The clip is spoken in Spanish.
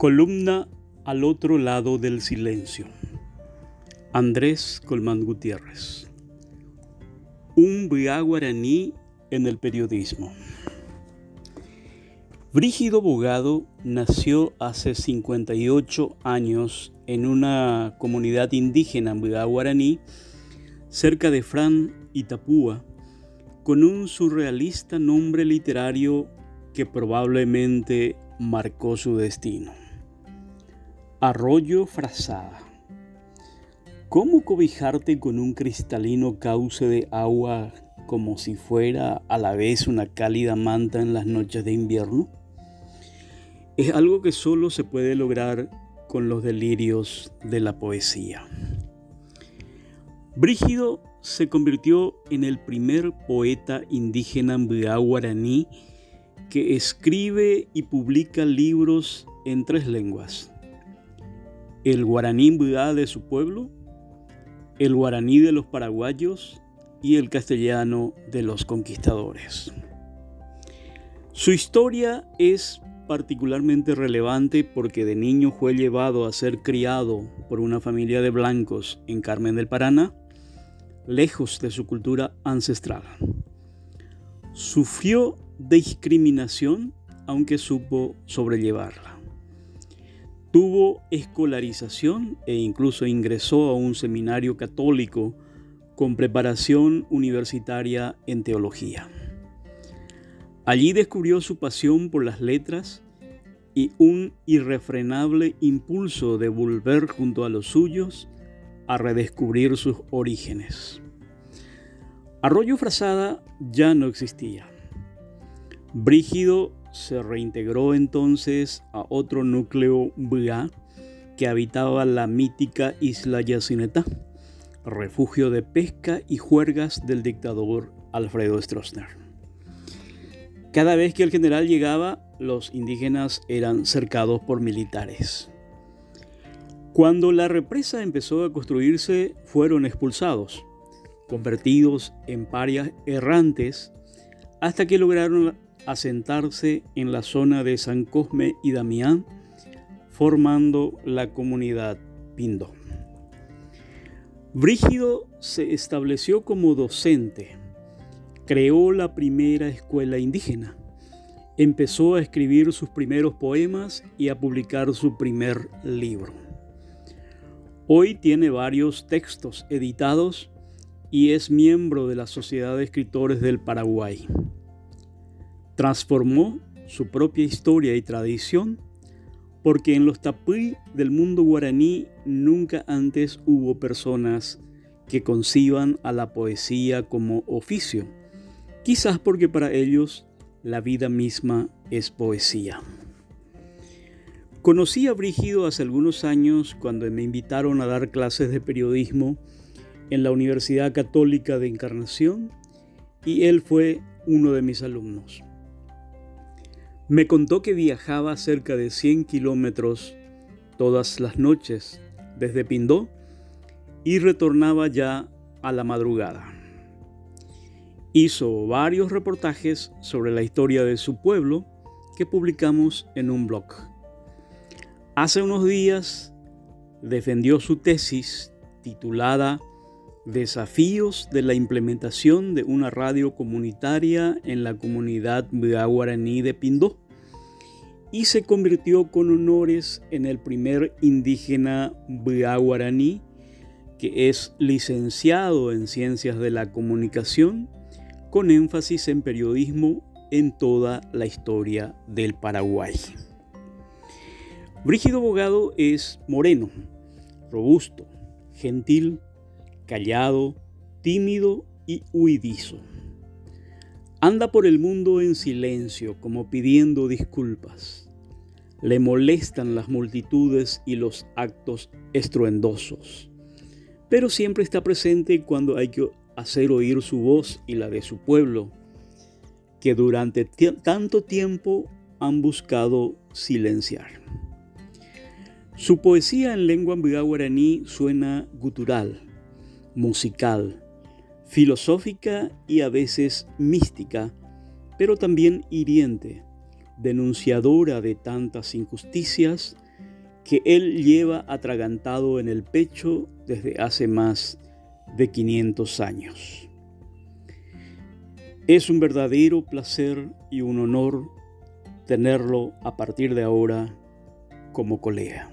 Columna al otro lado del silencio. Andrés Colmán Gutiérrez. Un bia guaraní en el periodismo. Brígido Bogado nació hace 58 años en una comunidad indígena en guaraní cerca de Fran, Itapúa, con un surrealista nombre literario que probablemente marcó su destino. Arroyo Frazada. ¿Cómo cobijarte con un cristalino cauce de agua como si fuera a la vez una cálida manta en las noches de invierno? Es algo que solo se puede lograr con los delirios de la poesía. Brígido se convirtió en el primer poeta indígena guaraní que escribe y publica libros en tres lenguas el guaraní de su pueblo, el guaraní de los paraguayos y el castellano de los conquistadores. Su historia es particularmente relevante porque de niño fue llevado a ser criado por una familia de blancos en Carmen del Paraná, lejos de su cultura ancestral. Sufrió discriminación aunque supo sobrellevarla. Tuvo escolarización e incluso ingresó a un seminario católico con preparación universitaria en teología. Allí descubrió su pasión por las letras y un irrefrenable impulso de volver junto a los suyos a redescubrir sus orígenes. Arroyo Frazada ya no existía. Brígido se reintegró entonces a otro núcleo BA que habitaba la mítica isla Yacineta, refugio de pesca y juergas del dictador Alfredo Stroessner. Cada vez que el general llegaba, los indígenas eran cercados por militares. Cuando la represa empezó a construirse, fueron expulsados, convertidos en parias errantes, hasta que lograron asentarse en la zona de San Cosme y Damián, formando la comunidad Pindo. Brígido se estableció como docente, creó la primera escuela indígena, empezó a escribir sus primeros poemas y a publicar su primer libro. Hoy tiene varios textos editados y es miembro de la Sociedad de Escritores del Paraguay. Transformó su propia historia y tradición porque en los tapuí del mundo guaraní nunca antes hubo personas que conciban a la poesía como oficio, quizás porque para ellos la vida misma es poesía. Conocí a Brígido hace algunos años cuando me invitaron a dar clases de periodismo en la Universidad Católica de Encarnación y él fue uno de mis alumnos. Me contó que viajaba cerca de 100 kilómetros todas las noches desde Pindó y retornaba ya a la madrugada. Hizo varios reportajes sobre la historia de su pueblo que publicamos en un blog. Hace unos días defendió su tesis titulada Desafíos de la implementación de una radio comunitaria en la comunidad guaraní de Pindó y se convirtió con honores en el primer indígena guaraní que es licenciado en Ciencias de la Comunicación con énfasis en periodismo en toda la historia del Paraguay. Brígido Bogado es moreno, robusto, gentil, callado, tímido y huidizo. Anda por el mundo en silencio, como pidiendo disculpas. Le molestan las multitudes y los actos estruendosos, pero siempre está presente cuando hay que hacer oír su voz y la de su pueblo, que durante tanto tiempo han buscado silenciar. Su poesía en lengua guaraní suena gutural, musical, filosófica y a veces mística, pero también hiriente, denunciadora de tantas injusticias que él lleva atragantado en el pecho desde hace más de 500 años. Es un verdadero placer y un honor tenerlo a partir de ahora como colega.